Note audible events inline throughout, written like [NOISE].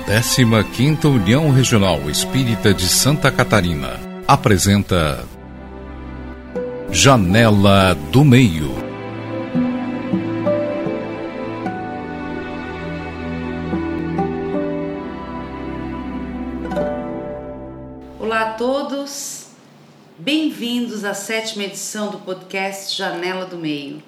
A 15ª União Regional Espírita de Santa Catarina apresenta Janela do Meio. Olá a todos, bem-vindos à sétima edição do podcast Janela do Meio.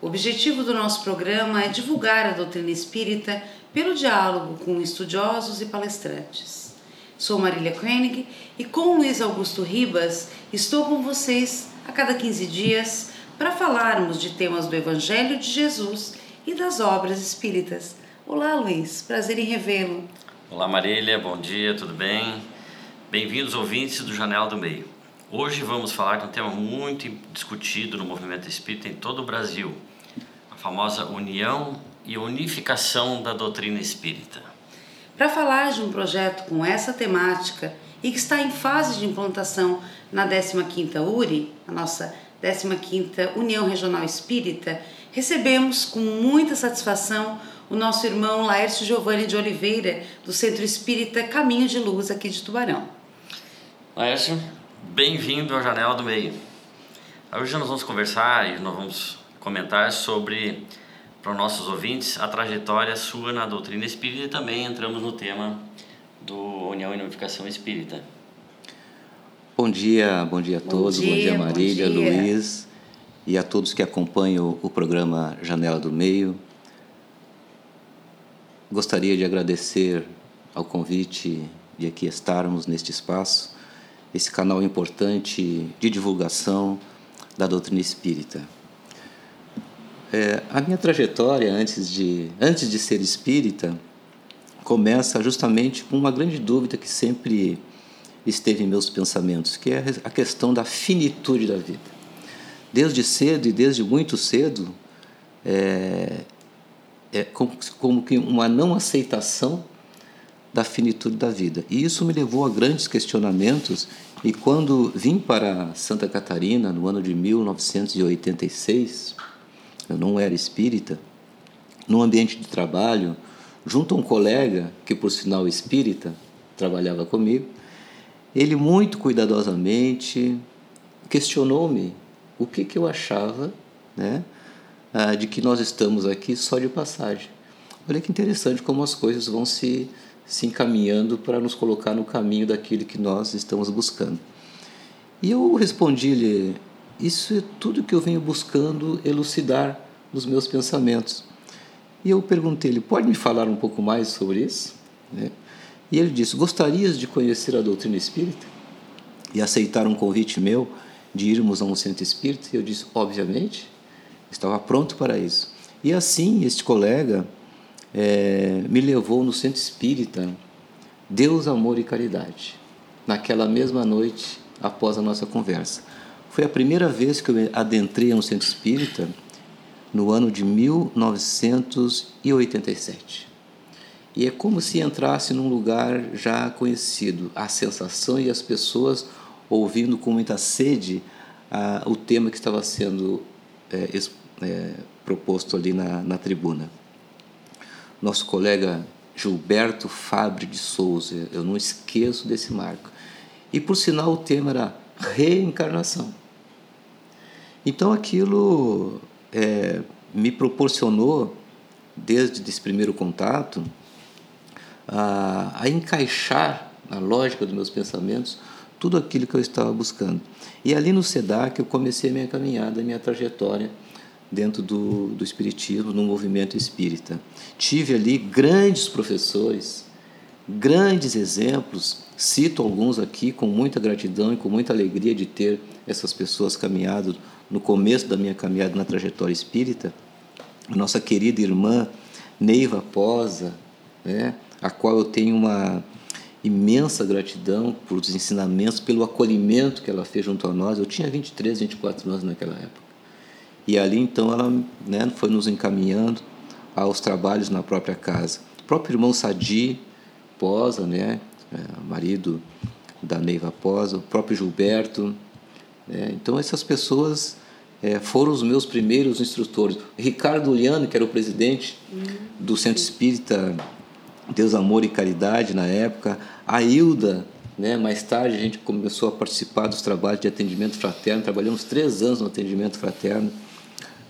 O objetivo do nosso programa é divulgar a doutrina espírita pelo diálogo com estudiosos e palestrantes. Sou Marília Koenig e com Luiz Augusto Ribas estou com vocês a cada 15 dias para falarmos de temas do Evangelho de Jesus e das obras espíritas. Olá, Luiz, prazer em revê-lo. Olá, Marília, bom dia, tudo bem? Bem-vindos, ouvintes do Janela do Meio. Hoje vamos falar de um tema muito discutido no movimento espírita em todo o Brasil, a famosa união e unificação da doutrina espírita. Para falar de um projeto com essa temática e que está em fase de implantação na 15ª URI, a nossa 15ª União Regional Espírita, recebemos com muita satisfação o nosso irmão Laércio Giovanni de Oliveira, do Centro Espírita Caminho de Luz aqui de Tubarão. Laércio, bem-vindo à Janela do Meio. Hoje nós vamos conversar e nós vamos comentar sobre para os nossos ouvintes a trajetória sua na doutrina espírita e também entramos no tema do União e Unificação Espírita. Bom dia, bom dia a todos, bom dia, bom dia Marília, bom dia. Luiz e a todos que acompanham o programa Janela do Meio. Gostaria de agradecer ao convite de aqui estarmos neste espaço, esse canal importante de divulgação da doutrina espírita. É, a minha trajetória antes de, antes de ser espírita começa justamente com uma grande dúvida que sempre esteve em meus pensamentos, que é a questão da finitude da vida. Desde cedo e desde muito cedo, é, é como, como que uma não aceitação da finitude da vida. E isso me levou a grandes questionamentos. E quando vim para Santa Catarina, no ano de 1986, eu não era espírita, num ambiente de trabalho, junto a um colega, que por sinal espírita, trabalhava comigo, ele muito cuidadosamente questionou-me o que, que eu achava né, ah, de que nós estamos aqui só de passagem. Olha que interessante como as coisas vão se, se encaminhando para nos colocar no caminho daquilo que nós estamos buscando. E eu respondi-lhe: Isso é tudo que eu venho buscando elucidar nos meus pensamentos. E eu perguntei-lhe: Pode me falar um pouco mais sobre isso? Né? E ele disse: Gostarias de conhecer a doutrina espírita? E aceitar um convite meu de irmos a um centro espírita? E eu disse: Obviamente, estava pronto para isso. E assim, este colega é, me levou no centro espírita Deus, Amor e Caridade, naquela mesma noite após a nossa conversa. Foi a primeira vez que eu adentrei um centro espírita no ano de 1987. E é como se entrasse num lugar já conhecido, a sensação e as pessoas ouvindo com muita sede ah, o tema que estava sendo é, é, proposto ali na, na tribuna. Nosso colega Gilberto Fabre de Souza, eu não esqueço desse marco. E por sinal o tema era reencarnação. Então aquilo é, me proporcionou, desde esse primeiro contato, a, a encaixar na lógica dos meus pensamentos tudo aquilo que eu estava buscando. E ali no SEDAC eu comecei a minha caminhada, a minha trajetória dentro do, do Espiritismo, no movimento espírita. Tive ali grandes professores, grandes exemplos, cito alguns aqui com muita gratidão e com muita alegria de ter essas pessoas caminhado no começo da minha caminhada na trajetória espírita, a nossa querida irmã Neiva Posa, né, a qual eu tenho uma imensa gratidão por os ensinamentos, pelo acolhimento que ela fez junto a nós. Eu tinha 23, 24 anos naquela época. E ali então ela né, foi nos encaminhando aos trabalhos na própria casa. O próprio irmão Sadi Posa, né, marido da Neiva Posa, o próprio Gilberto, é, então, essas pessoas é, foram os meus primeiros instrutores. Ricardo Uliano, que era o presidente uhum. do Centro Espírita Deus Amor e Caridade na época, a Hilda, né? mais tarde a gente começou a participar dos trabalhos de atendimento fraterno, trabalhamos três anos no atendimento fraterno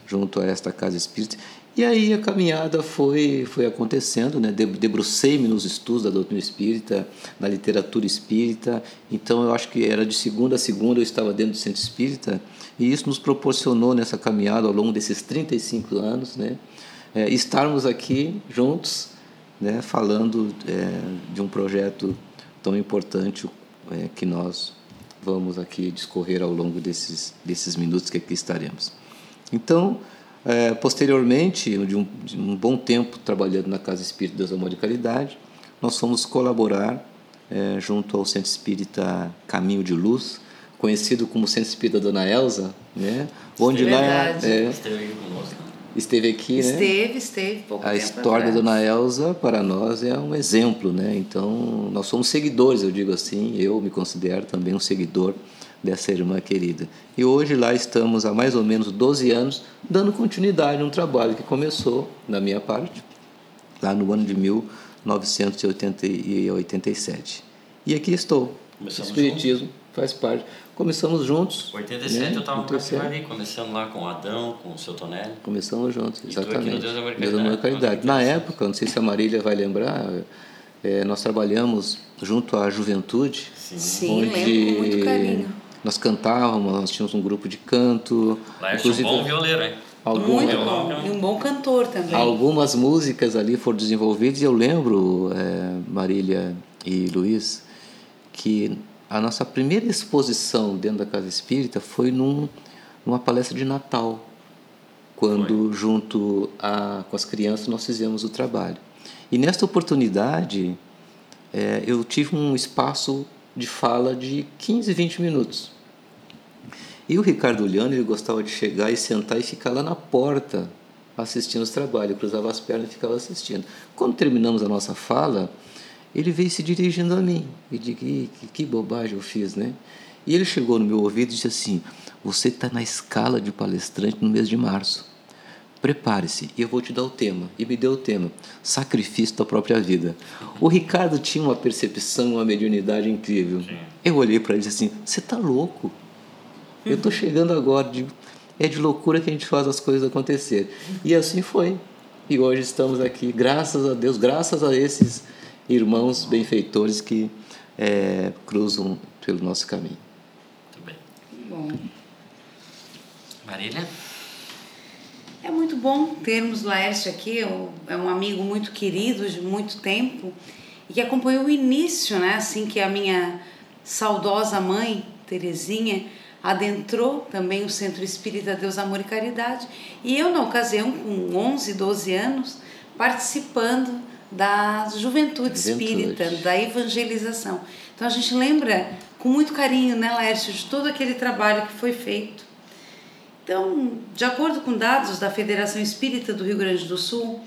junto a esta casa espírita. E aí a caminhada foi, foi acontecendo, né? debrucei-me nos estudos da doutrina espírita, na literatura espírita, então eu acho que era de segunda a segunda eu estava dentro do centro espírita, e isso nos proporcionou nessa caminhada ao longo desses 35 anos, né? É, estarmos aqui juntos, né? falando é, de um projeto tão importante é, que nós vamos aqui discorrer ao longo desses, desses minutos que aqui estaremos. Então, é, posteriormente, de um, de um, bom tempo trabalhando na Casa Espírita Deus Amor e Caridade, nós fomos colaborar é, junto ao Centro Espírita Caminho de Luz, conhecido como Centro Espírita Dona Elza, né? Onde lá é, esteve aqui. Esteve né? Esteve, esteve. Pouco a história atrás. da Dona Elza para nós é um exemplo, né? Então nós somos seguidores, eu digo assim. Eu me considero também um seguidor dessa irmã querida. E hoje lá estamos há mais ou menos 12 anos dando continuidade a um trabalho que começou, na minha parte, lá no ano de 1987. E aqui estou. Começamos Espiritismo juntos. faz parte. Começamos juntos. 87 né? eu estava no ali, começando lá com Adão, com o seu Tonelli. Começamos juntos, exatamente. E Deus Amor Caridade. Caridade. Na época, não sei se a Marília vai lembrar, é, nós trabalhamos junto à juventude. Sim, Sim onde lembro com muito carinho nós cantávamos, nós tínhamos um grupo de canto. Laércio é um bom violeiro, hein? Algumas, Muito bom. E um bom cantor também. Algumas músicas ali foram desenvolvidas e eu lembro, é, Marília e Luiz, que a nossa primeira exposição dentro da Casa Espírita foi num, numa palestra de Natal, quando, foi. junto a, com as crianças, nós fizemos o trabalho. E nesta oportunidade, é, eu tive um espaço de fala de 15, 20 minutos. E o Ricardo Uliano, ele gostava de chegar e sentar e ficar lá na porta assistindo os trabalhos. Cruzava as pernas e ficava assistindo. Quando terminamos a nossa fala, ele veio se dirigindo a mim. E disse, que, que bobagem eu fiz, né? E ele chegou no meu ouvido e disse assim, você está na escala de palestrante no mês de março. Prepare-se, e eu vou te dar o tema. E me deu o tema: sacrifício da própria vida. O Ricardo tinha uma percepção, uma mediunidade incrível. Sim. Eu olhei para ele e disse assim: Você está louco? Eu estou chegando agora. De, é de loucura que a gente faz as coisas acontecer. E assim foi. E hoje estamos aqui, graças a Deus, graças a esses irmãos benfeitores que é, cruzam pelo nosso caminho. Muito bem. Bom. Marília? É muito bom termos Laércio aqui, é um amigo muito querido de muito tempo e que acompanhou o início, né? Assim que a minha saudosa mãe, Terezinha, adentrou também o Centro Espírita Deus, Amor e Caridade. E eu, na ocasião, com 11, 12 anos, participando da juventude espírita, da evangelização. Então a gente lembra com muito carinho, né, Laércio, de todo aquele trabalho que foi feito então, de acordo com dados da Federação Espírita do Rio Grande do Sul,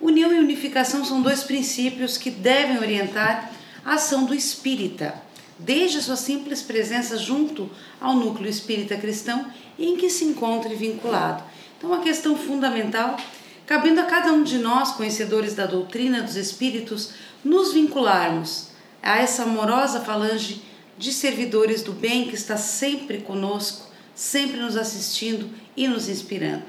união e unificação são dois princípios que devem orientar a ação do espírita, desde a sua simples presença junto ao núcleo espírita cristão em que se encontre vinculado. Então, uma questão fundamental, cabendo a cada um de nós, conhecedores da doutrina dos espíritos, nos vincularmos a essa amorosa falange de servidores do bem que está sempre conosco sempre nos assistindo e nos inspirando,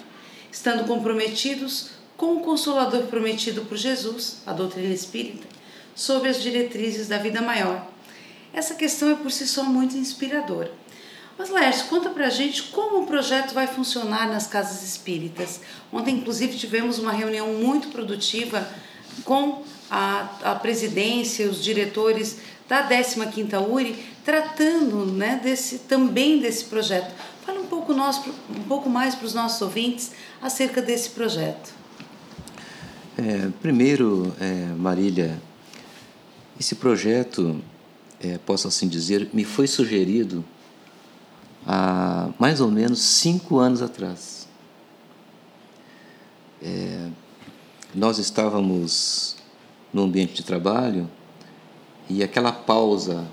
estando comprometidos com o Consolador prometido por Jesus, a doutrina espírita, sobre as diretrizes da vida maior. Essa questão é por si só muito inspiradora. Mas Laércio, conta pra gente como o projeto vai funcionar nas casas espíritas. Ontem, inclusive, tivemos uma reunião muito produtiva com a, a presidência, os diretores da 15ª URI, tratando né, desse, também desse projeto. Pouco, nós, um pouco mais para os nossos ouvintes acerca desse projeto. É, primeiro, é, Marília, esse projeto, é, posso assim dizer, me foi sugerido há mais ou menos cinco anos atrás. É, nós estávamos no ambiente de trabalho e aquela pausa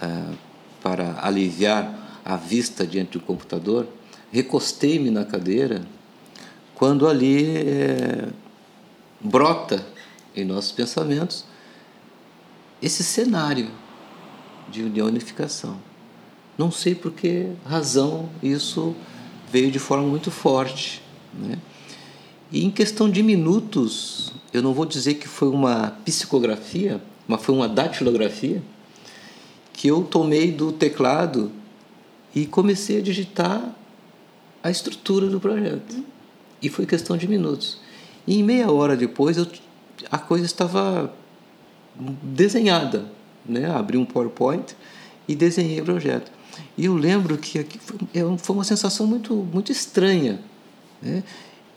é, para aliviar a vista diante do computador, recostei-me na cadeira, quando ali é, brota em nossos pensamentos esse cenário de unificação. Não sei por que razão isso veio de forma muito forte. Né? E em questão de minutos, eu não vou dizer que foi uma psicografia, mas foi uma datilografia, que eu tomei do teclado e comecei a digitar a estrutura do projeto. E foi questão de minutos. E em meia hora depois, eu, a coisa estava desenhada. Né? Abri um PowerPoint e desenhei o projeto. E eu lembro que aqui foi, é foi uma sensação muito, muito estranha. Né?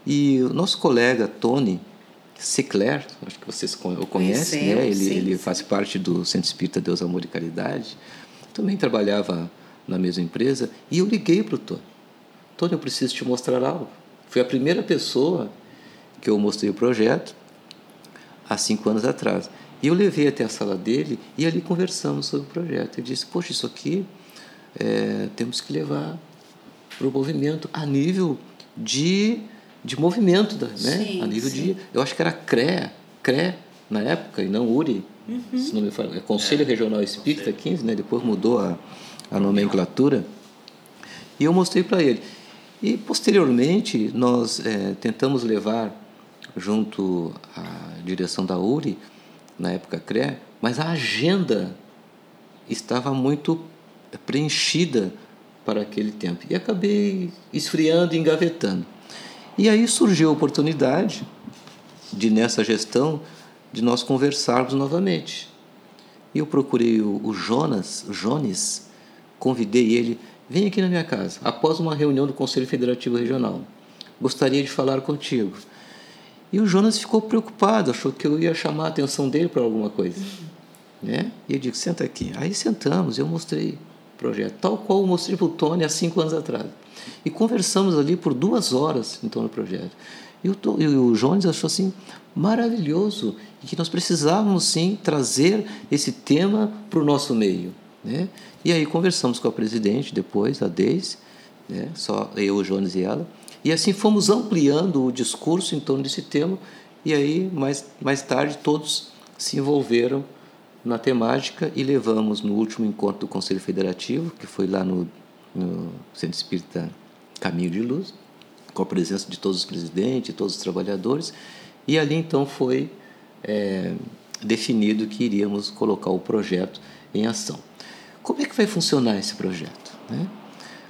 E o nosso colega Tony Sinclair, acho que vocês o conhecem, né? ele, sim, ele sim. faz parte do Centro Espírita Deus, Amor e Caridade. Também trabalhava na mesma empresa. E eu liguei para o Tony. Tony, eu preciso te mostrar algo. Foi a primeira pessoa que eu mostrei o projeto há cinco anos atrás. E eu levei até a sala dele e ali conversamos sobre o projeto. Ele disse: Poxa, isso aqui é, temos que levar para o movimento a nível de, de movimento, da, né? Sim, a nível sim. de. Eu acho que era CRE, CRE na época, e não URI, uhum. se não me falo, é Conselho é, Regional Espírita 15, né? depois mudou a, a nomenclatura. E eu mostrei para ele. E posteriormente nós é, tentamos levar junto à direção da URI, na época CRE, mas a agenda estava muito preenchida para aquele tempo. E acabei esfriando e engavetando. E aí surgiu a oportunidade de, nessa gestão, de nós conversarmos novamente. E eu procurei o, o Jonas, o Jones, convidei ele Vem aqui na minha casa, após uma reunião do Conselho Federativo Regional. Gostaria de falar contigo. E o Jonas ficou preocupado, achou que eu ia chamar a atenção dele para alguma coisa. Né? E eu disse: senta aqui. Aí sentamos, eu mostrei o projeto, tal qual eu mostrei para o Tony há cinco anos atrás. E conversamos ali por duas horas em torno do projeto. E o, e o Jones achou assim maravilhoso e que nós precisávamos sim trazer esse tema para o nosso meio. Né? E aí conversamos com a presidente depois, a Deise, né? só eu, o Jones e ela, e assim fomos ampliando o discurso em torno desse tema, e aí mais, mais tarde todos se envolveram na temática e levamos no último encontro do Conselho Federativo, que foi lá no, no Centro Espírita Caminho de Luz, com a presença de todos os presidentes, todos os trabalhadores, e ali então foi é, definido que iríamos colocar o projeto em ação. Como é que vai funcionar esse projeto? Né?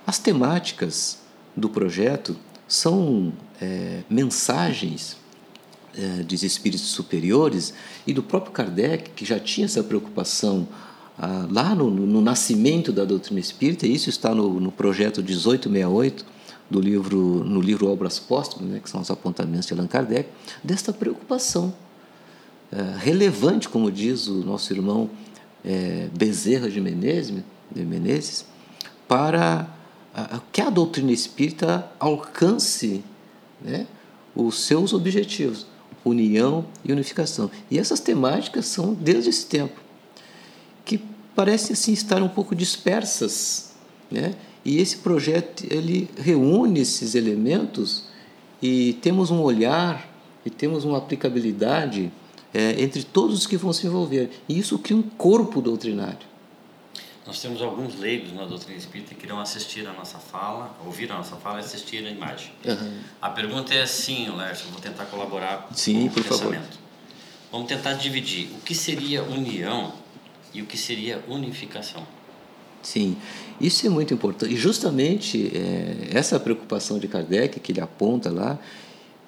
As temáticas do projeto são é, mensagens é, dos espíritos superiores e do próprio Kardec, que já tinha essa preocupação ah, lá no, no, nascimento da doutrina espírita, e isso está no, no projeto 1868 do livro, no livro Obras Póstumas, né, que são os apontamentos de Allan Kardec, desta preocupação é, relevante, como diz o nosso irmão é, Bezerra de Menezes, de Menezes para que a doutrina espírita alcance né, os seus objetivos, união e unificação. E essas temáticas são desde esse tempo, que parecem assim estar um pouco dispersas, né? E esse projeto ele reúne esses elementos e temos um olhar e temos uma aplicabilidade é, entre todos os que vão se envolver. E isso cria um corpo doutrinário. Nós temos alguns leigos na doutrina espírita que irão assistir a nossa fala, ouvir a nossa fala e assistir a imagem. Uhum. A pergunta é assim, Lércio, vou tentar colaborar Sim, com o pensamento. Favor. Vamos tentar dividir o que seria união e o que seria unificação. Sim, isso é muito importante. E justamente é, essa preocupação de Kardec, que ele aponta lá,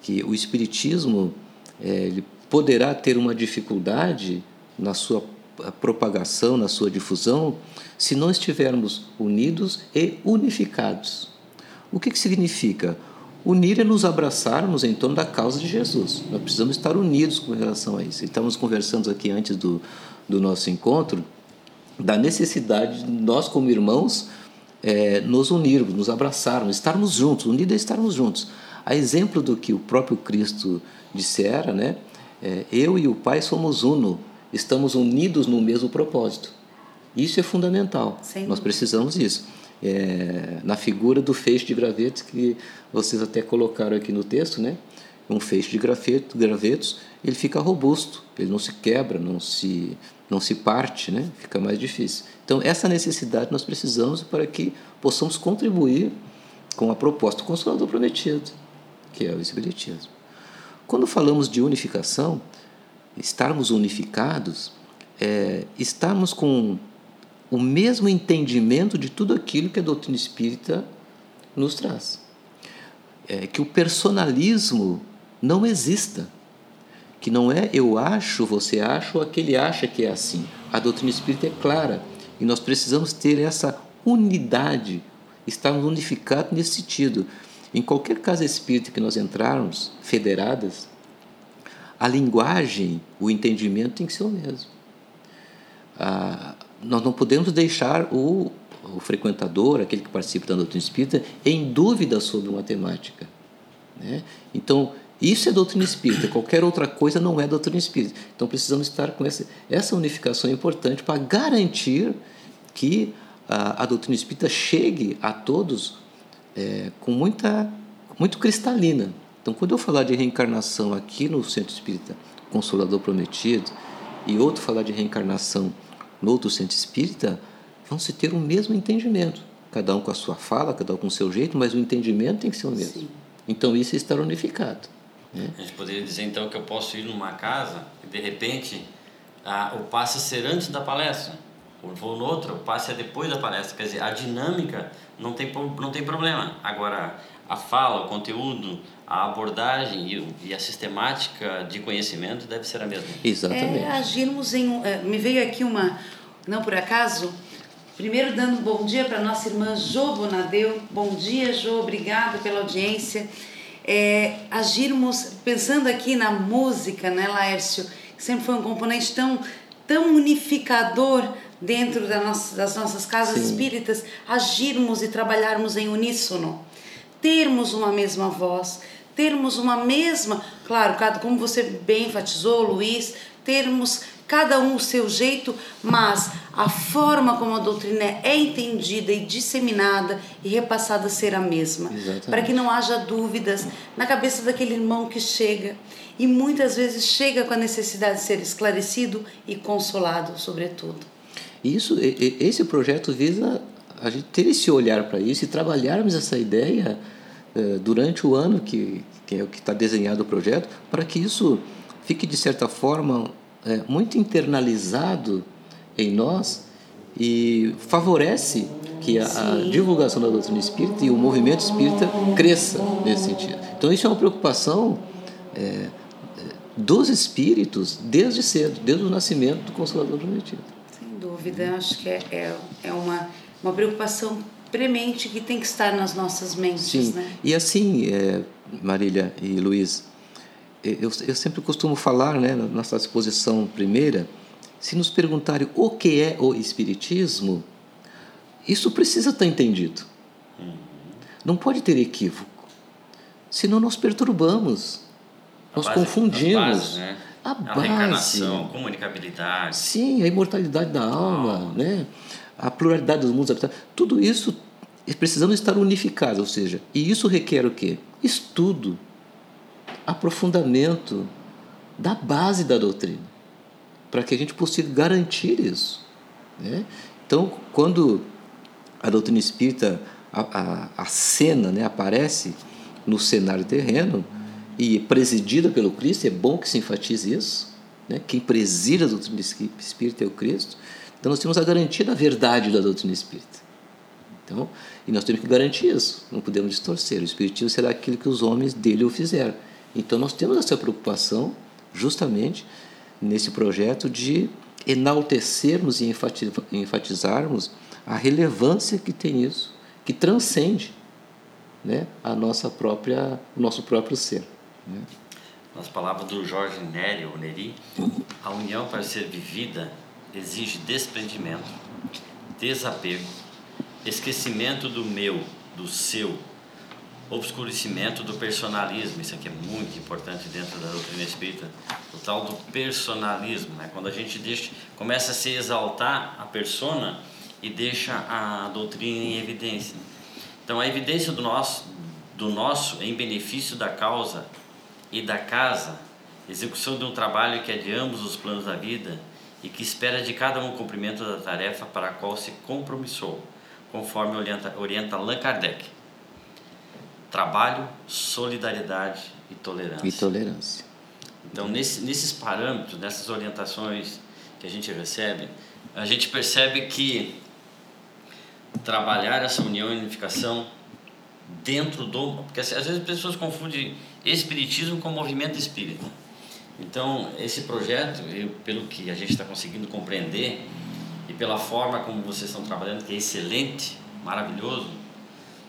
que o Espiritismo é, ele poderá ter uma dificuldade na sua propagação, na sua difusão, se não estivermos unidos e unificados. O que, que significa? Unir é nos abraçarmos em torno da causa de Jesus. Nós precisamos estar unidos com relação a isso. Estamos conversando aqui antes do, do nosso encontro da necessidade de nós, como irmãos, é, nos unirmos, nos abraçarmos, estarmos juntos. Unidos é estarmos juntos. A exemplo do que o próprio Cristo dissera, né? É, eu e o Pai somos uno, estamos unidos no mesmo propósito. Isso é fundamental. Sem Nós precisamos disso. É, na figura do feixe de gravetos que vocês até colocaram aqui no texto, né? um feixe de graveto, gravetos, ele fica robusto, ele não se quebra, não se, não se parte, né? fica mais difícil. Então, essa necessidade nós precisamos para que possamos contribuir com a proposta do Consolador Prometido, que é o Espiritismo. Quando falamos de unificação, estarmos unificados, é, estarmos com o mesmo entendimento de tudo aquilo que a doutrina espírita nos traz. É, que o personalismo não exista. Que não é eu acho, você acha ou aquele acha que é assim. A doutrina espírita é clara e nós precisamos ter essa unidade, estarmos unificados nesse sentido. Em qualquer casa espírita que nós entrarmos, federadas, a linguagem, o entendimento tem que ser o mesmo. Ah, nós não podemos deixar o, o frequentador, aquele que participa da doutrina espírita, em dúvida sobre uma temática. Né? Então, isso é doutrina espírita, qualquer outra coisa não é doutrina espírita. Então, precisamos estar com essa, essa unificação importante para garantir que a, a doutrina espírita chegue a todos é, com muita, muito cristalina. Então, quando eu falar de reencarnação aqui no Centro Espírita Consolador Prometido, e outro falar de reencarnação no outro centro espírita, vão se ter o mesmo entendimento. Cada um com a sua fala, cada um com o seu jeito, mas o entendimento tem que ser o mesmo. Sim. Então isso é estar unificado. Né? A gente poderia dizer então que eu posso ir numa casa e de repente a, o passe ser antes da palestra, ou vou no outro, o passe é depois da palestra. Quer dizer, a dinâmica não tem, não tem problema. Agora, a fala, o conteúdo, a abordagem e, a sistemática de conhecimento deve ser a mesma. Exatamente. É, agirmos em. É, me veio aqui uma. Não por acaso. Primeiro, dando bom dia para nossa irmã Jo Bonadeu. Bom dia, Jo, obrigada pela audiência. É, agirmos, pensando aqui na música, né, Laércio, que sempre foi um componente tão, tão unificador dentro da nossa, das nossas casas Sim. espíritas, agirmos e trabalharmos em uníssono, termos uma mesma voz, termos uma mesma, claro, como você bem enfatizou, Luiz, termos cada um o seu jeito, mas a forma como a doutrina é entendida e disseminada e repassada ser a mesma, para que não haja dúvidas na cabeça daquele irmão que chega e muitas vezes chega com a necessidade de ser esclarecido e consolado, sobretudo. Isso, esse projeto visa a gente ter esse olhar para isso e trabalharmos essa ideia eh, durante o ano que, que é o que está desenhado o projeto, para que isso fique de certa forma é, muito internalizado em nós e favorece que a, a, divulgação da doutrina espírita e o movimento espírita cresça nesse sentido. Então isso é uma preocupação é dos espíritos desde cedo, desde o nascimento do Consolador Prometido. Dúvida, acho que é, é, é uma, uma preocupação premente que tem que estar nas nossas mentes. Sim. Né? E assim, é, Marília e Luiz, eu, eu sempre costumo falar, né, na nossa exposição primeira, se nos perguntarem o que é o Espiritismo, isso precisa estar entendido. Uhum. Não pode ter equívoco. Senão nós perturbamos, a nós base, confundimos. Bases, né? A, a base. reencarnação, comunicabilidade. Sim, a imortalidade da alma, oh. né? a pluralidade dos mundos habitados, tudo isso precisamos estar unificados, ou seja, e isso requer o quê? Estudo, aprofundamento da base da doutrina, para que a gente possa garantir isso. Né? Então, quando a doutrina espírita, a, a, a cena né, aparece no cenário terreno e presidida pelo Cristo, é bom que se enfatize isso, né? quem preside a doutrina espírita é o Cristo, então nós temos a garantia da verdade da doutrina espírita. Então, e nós temos que garantir isso, não podemos distorcer. O espiritismo será aquilo que os homens dele o fizeram. Então nós temos essa preocupação justamente nesse projeto de enaltecermos e enfatizarmos a relevância que tem isso, que transcende né, a nossa própria, o nosso próprio ser. Nas palavras do Jorge Neri, ou Neri, a união para ser vivida exige desprendimento, desapego, esquecimento do meu, do seu, obscurecimento do personalismo. Isso aqui é muito importante dentro da doutrina espírita, o tal do personalismo, né? Quando a gente deixa, começa a se exaltar a persona e deixa a doutrina em evidência. Então a evidência do nosso do nosso em benefício da causa e da casa, execução de um trabalho que é de ambos os planos da vida e que espera de cada um o cumprimento da tarefa para a qual se compromissou, conforme orienta, orienta Allan Kardec. Trabalho, solidariedade e tolerância. E tolerância. Então, nesse, nesses parâmetros, nessas orientações que a gente recebe, a gente percebe que trabalhar essa união e unificação dentro do. Porque às vezes as pessoas confundem espiritismo com movimento espírita. Então, esse projeto, eu, pelo que a gente está conseguindo compreender e pela forma como vocês estão trabalhando, que é excelente, maravilhoso,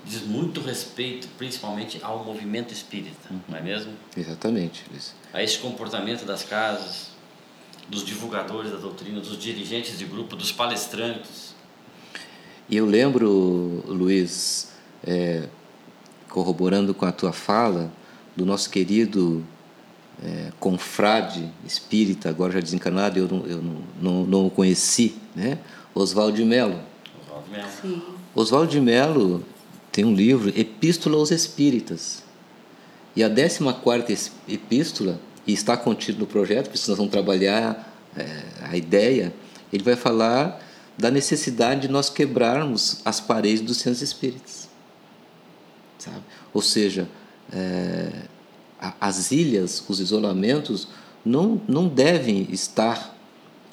diz muito respeito, principalmente ao movimento espírita, uhum. não é mesmo? Exatamente. Isso. A esse comportamento das casas, dos divulgadores da doutrina, dos dirigentes de grupo, dos palestrantes. E eu lembro, Luiz, é, corroborando com a tua fala, do nosso querido é, confrade espírita, agora já desencarnado, eu não, eu não, não, não o conheci, né? Oswaldo de Mello. Oswaldo de Mello. Oswaldo de Mello tem um livro, Epístola aos Espíritas. E a 14 epístola, e está contido no projeto, porque nós vamos trabalhar é, a ideia, ele vai falar da necessidade de nós quebrarmos as paredes dos centros espíritas. Sabe? Ou seja, é, as ilhas, os isolamentos, não, não devem estar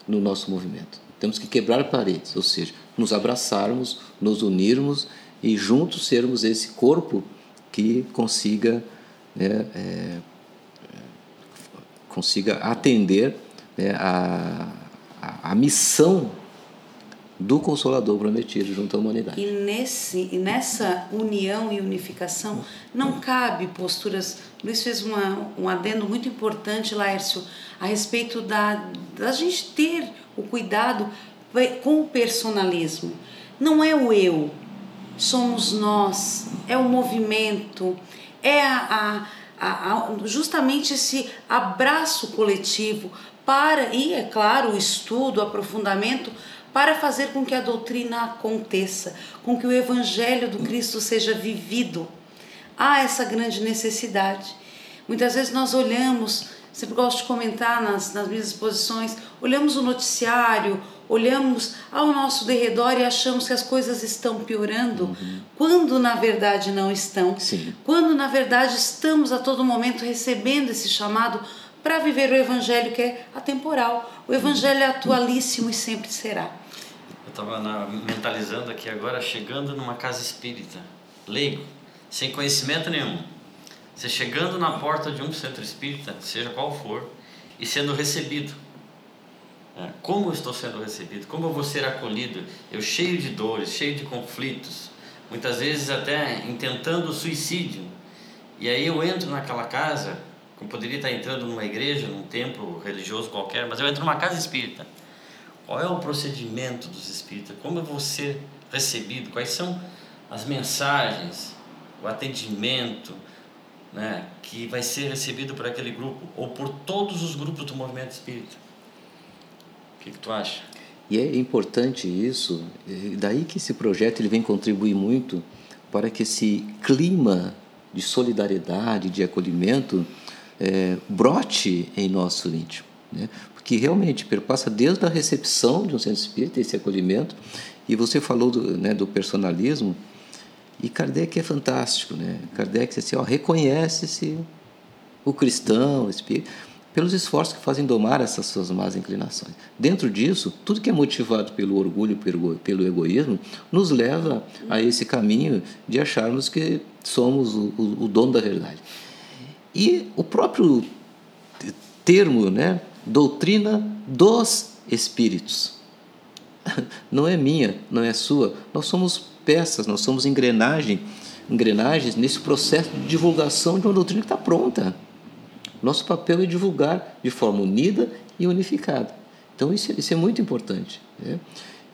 no nosso movimento. Temos que quebrar paredes, ou seja, nos abraçarmos, nos unirmos e juntos sermos esse corpo que consiga, né, é, consiga atender né, a, a, a missão do Consolador prometido junto à humanidade. E nesse, nessa união e unificação não cabe posturas. Luiz fez uma, um adendo muito importante, Laércio, a respeito da, da gente ter o cuidado com o personalismo. Não é o eu, somos nós, é o movimento, é a, a, a, justamente esse abraço coletivo para, e é claro, o estudo, o aprofundamento para fazer com que a doutrina aconteça, com que o evangelho do Cristo seja vivido. Há essa grande necessidade. Muitas vezes nós olhamos, sempre gosto de comentar nas, nas minhas exposições, olhamos o noticiário, olhamos ao nosso derredor e achamos que as coisas estão piorando, uhum. quando na verdade não estão. Sim. Quando na verdade estamos a todo momento recebendo esse chamado para viver o evangelho que é atemporal. O evangelho é atualíssimo e sempre será. Eu estava mentalizando aqui agora, chegando numa casa espírita, leigo, sem conhecimento nenhum. Você chegando na porta de um centro espírita, seja qual for, e sendo recebido. É, como eu estou sendo recebido? Como eu vou ser acolhido? Eu cheio de dores, cheio de conflitos, muitas vezes até intentando suicídio. E aí eu entro naquela casa, como poderia estar entrando numa igreja, num templo religioso qualquer, mas eu entro numa casa espírita qual é o procedimento dos espíritas? Como eu vou ser recebido? Quais são as mensagens, o atendimento né, que vai ser recebido por aquele grupo ou por todos os grupos do movimento espírita? O que, que tu acha? E é importante isso, daí que esse projeto ele vem contribuir muito para que esse clima de solidariedade, de acolhimento, é, brote em nosso íntimo. Né? Que realmente perpassa desde a recepção de um centro espírita, esse acolhimento, e você falou do, né, do personalismo, e Kardec é fantástico, né? Kardec assim, reconhece-se o cristão, o espírito, pelos esforços que fazem domar essas suas más inclinações. Dentro disso, tudo que é motivado pelo orgulho, pelo, pelo egoísmo, nos leva a esse caminho de acharmos que somos o, o, o dono da verdade. E o próprio termo, né, doutrina dos espíritos. [LAUGHS] Não é minha, não é sua. Nós somos peças, nós somos engrenagem, engrenagens nesse processo de divulgação de uma doutrina que está pronta. Nosso papel é divulgar de forma unida e unificada. Então, isso, isso é muito importante. Né?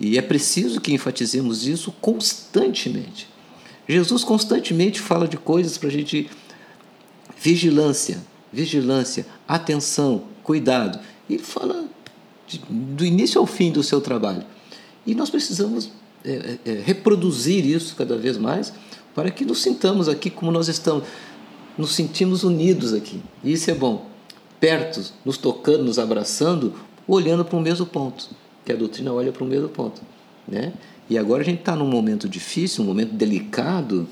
E é preciso que enfatizemos isso constantemente. Jesus constantemente fala de coisas para a gente. Vigilância, vigilância, atenção, cuidado. Ele fala de, do início ao fim do seu trabalho. E nós precisamos é, é, é, reproduzir isso cada vez mais para que nos sintamos aqui como nós estamos. nos sentimos unidos aqui. E isso é bom. Perto, nos tocando, nos abraçando, olhando para o mesmo ponto. Que a doutrina olha para o mesmo ponto. Né? E agora a gente está num momento difícil, um momento delicado,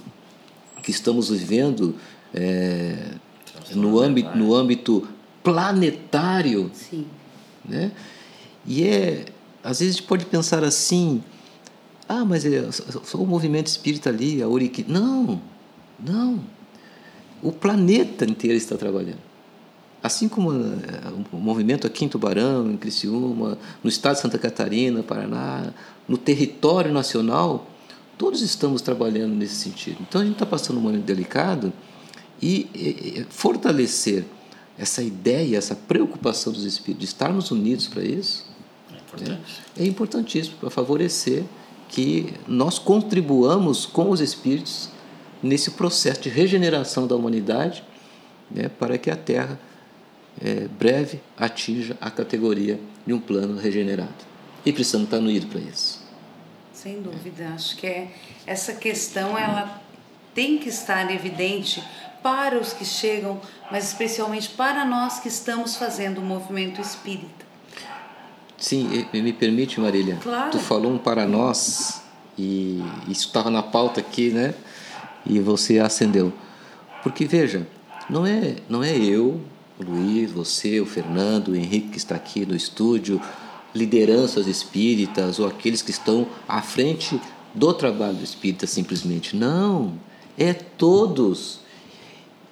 que estamos vivendo é, no, âmbito, no âmbito planetário. Sim. Né? E é, às vezes a gente pode pensar assim, ah, mas é só o movimento espírita ali, a Urique. Não, não. O planeta inteiro está trabalhando. Assim como eh, o movimento aqui em Tubarão, em Criciúma, no estado de Santa Catarina, Paraná, no território nacional, todos estamos trabalhando nesse sentido. Então a gente está passando um momento delicado e fortalecer essa ideia, essa preocupação dos espíritos de estarmos unidos para isso É importante. é, é importantíssimo para favorecer que nós contribuamos com os espíritos nesse processo de regeneração da humanidade, né, para que a Terra é, breve atinja a categoria de um plano regenerado. E precisamos estar unidos para isso. Sem dúvida, acho que é essa questão ela tem que estar evidente para os que chegam, mas especialmente para nós que estamos fazendo o movimento espírita. Sim, me permite, Marília. Claro. Tu falou um para nós e isso estava na pauta aqui, né? E você acendeu. Porque veja, não é não é eu, o Luiz, você, o Fernando, o Henrique que está aqui no estúdio, lideranças espíritas ou aqueles que estão à frente do trabalho espírita simplesmente. Não, é todos.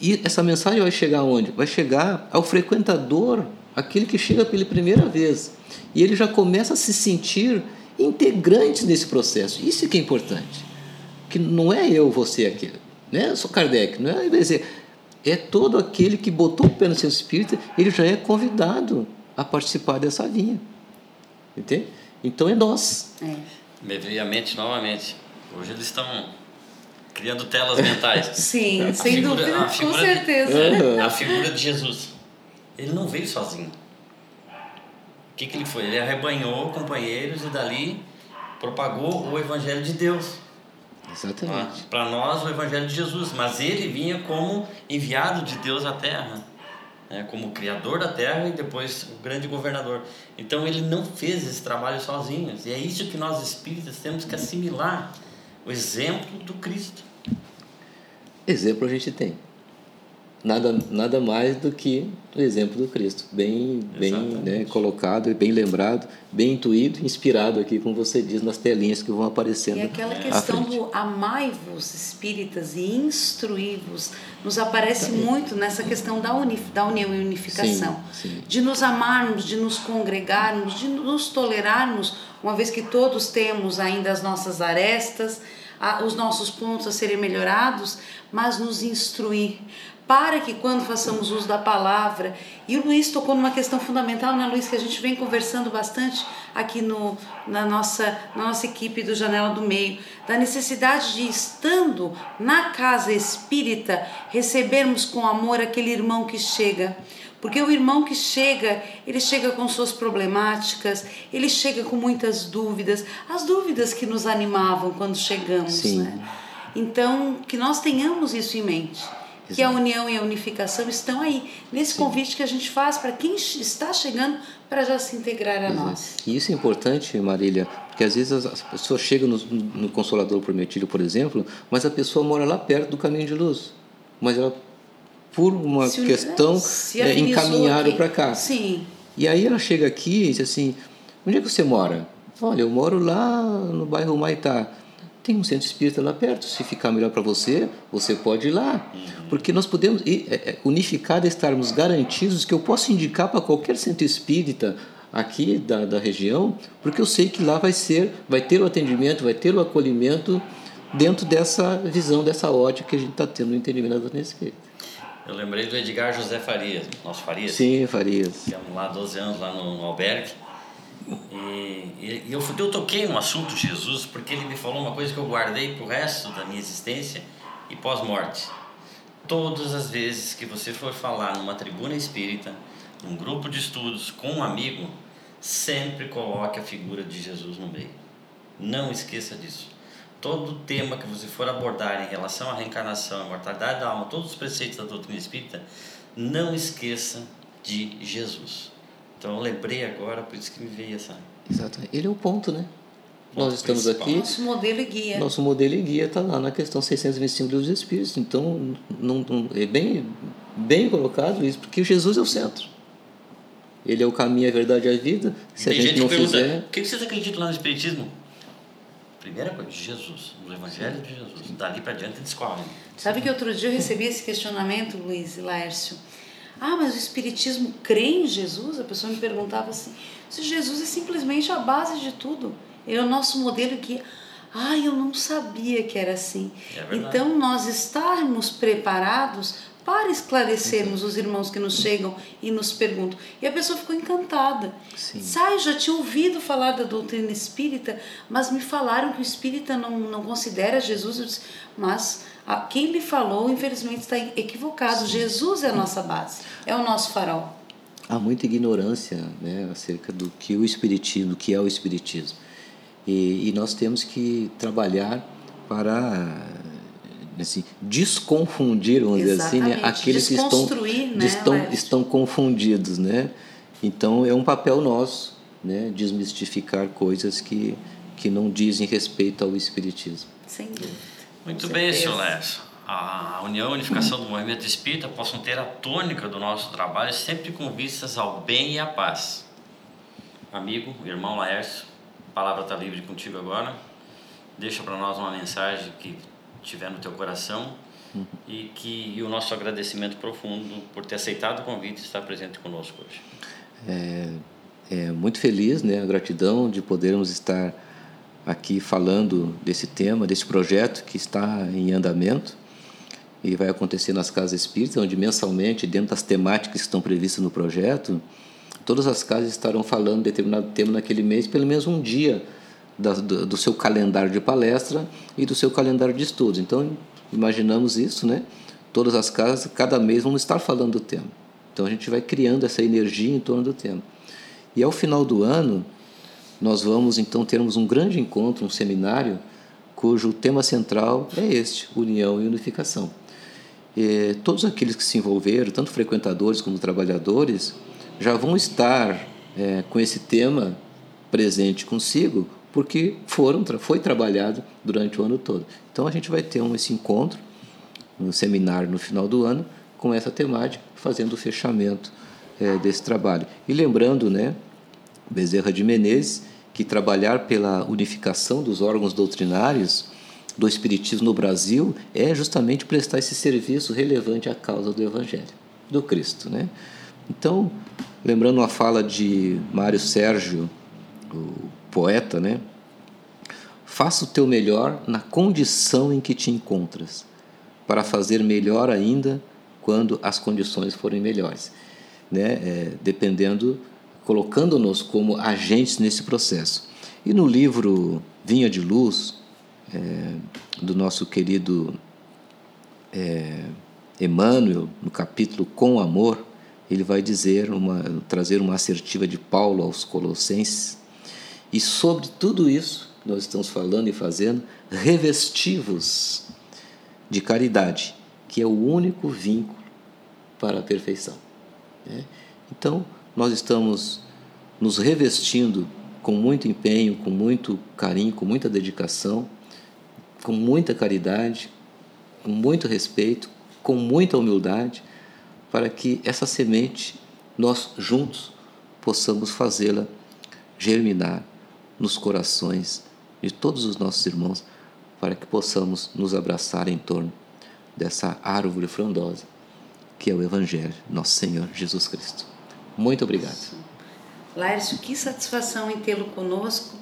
E essa mensagem vai chegar aonde? Vai chegar ao frequentador, aquele que chega pela primeira vez. E ele já começa a se sentir integrante nesse processo. Isso é que é importante. Que não é eu, você, aquele. Né? Eu sou Kardec, não é vai dizer, é todo aquele que botou o pé no centro espírita, ele já é convidado a participar dessa linha. Entende? Então é nós. É. Me veio à mente novamente. Hoje eles estão criando telas mentais. [LAUGHS] Sim, A sem figura- dúvida, com figura de- certeza. A figura de Jesus. Ele não veio sozinho. O que, que ele foi? Ele arrebanhou companheiros e dali propagou o Evangelho de Deus. Exatamente. Para nós, o Evangelho de Jesus. Mas ele vinha como enviado de Deus à Terra, né? como criador da Terra e depois o grande governador. Então ele não fez esse trabalho sozinho. E é isso que nós espíritas temos que assimilar o exemplo do Cristo. Exemplo a gente tem. Nada, nada mais do que o exemplo do Cristo. Bem, bem né, colocado, e bem lembrado, bem intuído, inspirado aqui, como você diz, nas telinhas que vão aparecendo. E aquela questão do amai-vos espíritas e instruí-vos nos aparece muito nessa questão da, uni, da união e unificação. Sim, sim. De nos amarmos, de nos congregarmos, de nos tolerarmos, uma vez que todos temos ainda as nossas arestas, a- os nossos pontos a serem melhorados, mas nos instruir. Para que quando façamos uso da palavra, e o Luiz tocou numa questão fundamental, né, Luiz, que a gente vem conversando bastante aqui no, na, nossa, na nossa equipe do Janela do Meio, da necessidade de, estando na casa espírita, recebermos com amor aquele irmão que chega. Porque o irmão que chega, ele chega com suas problemáticas, ele chega com muitas dúvidas, as dúvidas que nos animavam quando chegamos, Sim. né? Então, que nós tenhamos isso em mente. Que a Exato. união e a unificação estão aí, nesse convite que a gente faz para quem está chegando para já se integrar a nós. E isso é importante, Marília, porque às vezes as pessoas chegam no, no Consolador Prometido, por exemplo, mas a pessoa mora lá perto do caminho de luz. Mas ela, por uma Se questão, se é, encaminharam para cá. Sim, E aí ela chega aqui e diz assim: onde é que você mora? Olha, eu moro lá no bairro Maitá. Tem um centro espírita lá perto. Se ficar melhor para você, você pode ir lá. Porque nós podemos, e, é, é, unificado, estarmos garantidos que eu posso indicar para qualquer centro espírita aqui da, da região, porque eu sei que lá vai ser, vai ter o atendimento, vai ter o acolhimento dentro dessa visão, dessa ótica que a gente está tendo no entendimento da doutrina espírita. Eu lembrei do Edgar José Farias, nosso Farias. Sim, Farias. Ficamos lá 12 anos lá no, no albergue. E, e- eu, eu toquei no assunto Jesus porque ele me falou uma coisa que eu guardei pro resto da minha existência e pós-morte. Todas as vezes que você for falar numa tribuna espírita, num grupo de estudos, com um amigo, sempre coloque a figura de Jesus no meio. Não esqueça disso. Todo tema que você for abordar em relação à reencarnação, à mortalidade da alma, todos os preceitos da doutrina espírita, não esqueça de Jesus. Então eu lembrei agora, por isso que me veio essa. Exato. Ele é o ponto, né? Ponto Nós estamos principal. aqui. Nosso modelo e guia. Nosso modelo e guia está lá na questão 625 dos Espíritos. Então, não, não- é bem, bem colocado isso, porque Jesus é o centro. Ele é o caminho, a verdade e a vida. Se Tem a gente gente não fizer. o que vocês acreditam lá no Espiritismo? Primeira coisa, Jesus, no Evangelho de Jesus. Dali para diante descobrem. Sabe que outro dia eu recebi esse questionamento, Luiz e Laércio? Ah, mas o Espiritismo crê em Jesus? A pessoa me perguntava assim: se Jesus é simplesmente a base de tudo, ele é o nosso modelo que. Ah, eu não sabia que era assim. É então, nós estarmos preparados para esclarecermos os irmãos que nos chegam e nos perguntam. E a pessoa ficou encantada. Sim. Sai, já tinha ouvido falar da doutrina espírita, mas me falaram que o espírita não, não considera Jesus. Eu disse, mas a, quem lhe falou, infelizmente, está equivocado. Jesus é a nossa base, é o nosso farol. Há muita ignorância né, acerca do que o Espiritismo, do que é o Espiritismo. E, e nós temos que trabalhar para assim, desconfundir, vamos dizer assim, né, Exatamente, aqueles que estão, né, estão, estão confundidos. Né? Então é um papel nosso né, desmistificar coisas que, que não dizem respeito ao Espiritismo. Sem dúvida. Muito Com bem, certeza. senhor Lécio. A união e a unificação do movimento espírita possam ter a tônica do nosso trabalho sempre com vistas ao bem e à paz. Amigo, irmão Laércio, a palavra está livre contigo agora. Deixa para nós uma mensagem que tiver no teu coração e que e o nosso agradecimento profundo por ter aceitado o convite e estar presente conosco hoje. é, muito feliz, né, a gratidão de podermos estar aqui falando desse tema, desse projeto que está em andamento e vai acontecer nas casas espíritas, onde mensalmente, dentro das temáticas que estão previstas no projeto, todas as casas estarão falando de determinado tema naquele mês, pelo menos um dia da, do, do seu calendário de palestra e do seu calendário de estudos. Então, imaginamos isso, né? Todas as casas, cada mês, vão estar falando do tema. Então, a gente vai criando essa energia em torno do tema. E ao final do ano, nós vamos então termos um grande encontro, um seminário, cujo tema central é este: união e unificação. E todos aqueles que se envolveram, tanto frequentadores como trabalhadores, já vão estar é, com esse tema presente consigo, porque foram, foi trabalhado durante o ano todo. Então a gente vai ter um, esse encontro, um seminário no final do ano, com essa temática, fazendo o fechamento é, desse trabalho. E lembrando, né, Bezerra de Menezes, que trabalhar pela unificação dos órgãos doutrinários do Espiritismo no Brasil é justamente prestar esse serviço relevante à causa do Evangelho, do Cristo. Né? Então, lembrando uma fala de Mário Sérgio, o poeta, né? faça o teu melhor na condição em que te encontras, para fazer melhor ainda quando as condições forem melhores. Né? É, dependendo, colocando-nos como agentes nesse processo. E no livro Vinha de Luz, é, do nosso querido é, Emmanuel, no capítulo Com Amor, ele vai dizer uma, trazer uma assertiva de Paulo aos Colossenses. E sobre tudo isso nós estamos falando e fazendo, revestivos de caridade, que é o único vínculo para a perfeição. Né? Então, nós estamos nos revestindo com muito empenho, com muito carinho, com muita dedicação, com muita caridade, com muito respeito, com muita humildade, para que essa semente nós juntos possamos fazê-la germinar nos corações de todos os nossos irmãos, para que possamos nos abraçar em torno dessa árvore frondosa que é o Evangelho, nosso Senhor Jesus Cristo. Muito obrigado. Lárcio, que satisfação em tê-lo conosco,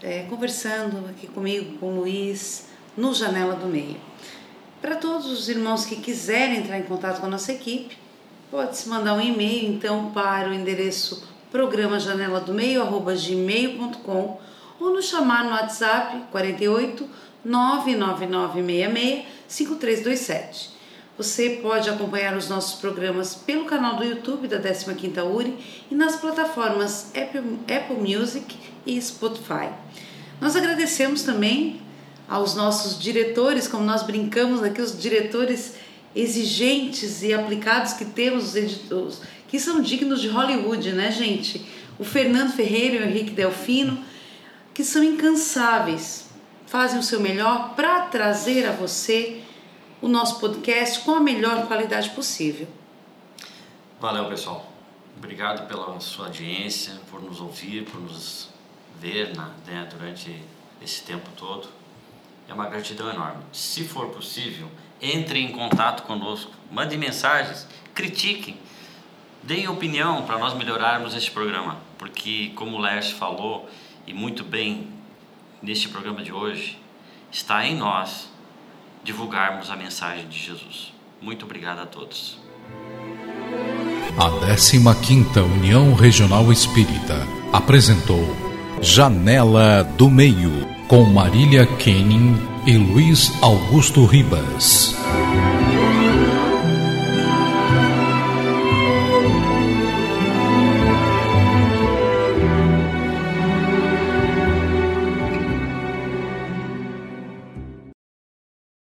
é, conversando aqui comigo, com o Luiz, no Janela do Meio. Para todos os irmãos que quiserem entrar em contato com a nossa equipe, pode-se mandar um e-mail então para o endereço programa janela do meio gmail.com ou nos chamar no WhatsApp 48 99966 5327. Você pode acompanhar os nossos programas pelo canal do YouTube da 15ª URI e nas plataformas Apple, Apple Music e Spotify. Nós agradecemos também aos nossos diretores, como nós brincamos aqui, os diretores exigentes e aplicados que temos, os editores, que são dignos de Hollywood, né, gente? O Fernando Ferreira e o Henrique Delfino, que são incansáveis, fazem o seu melhor para trazer a você o nosso podcast com a melhor qualidade possível. Valeu, pessoal. Obrigado pela sua audiência, por nos ouvir, por nos ver né, durante esse tempo todo. É uma gratidão enorme. Se for possível, entre em contato conosco, mande mensagens, critiquem, deem opinião para nós melhorarmos este programa, porque, como o Lércio falou, e muito bem neste programa de hoje, está em nós divulgarmos a mensagem de Jesus. Muito obrigado a todos. A 15ª União Regional Espírita apresentou Janela do Meio com Marília Kenning e Luiz Augusto Ribas.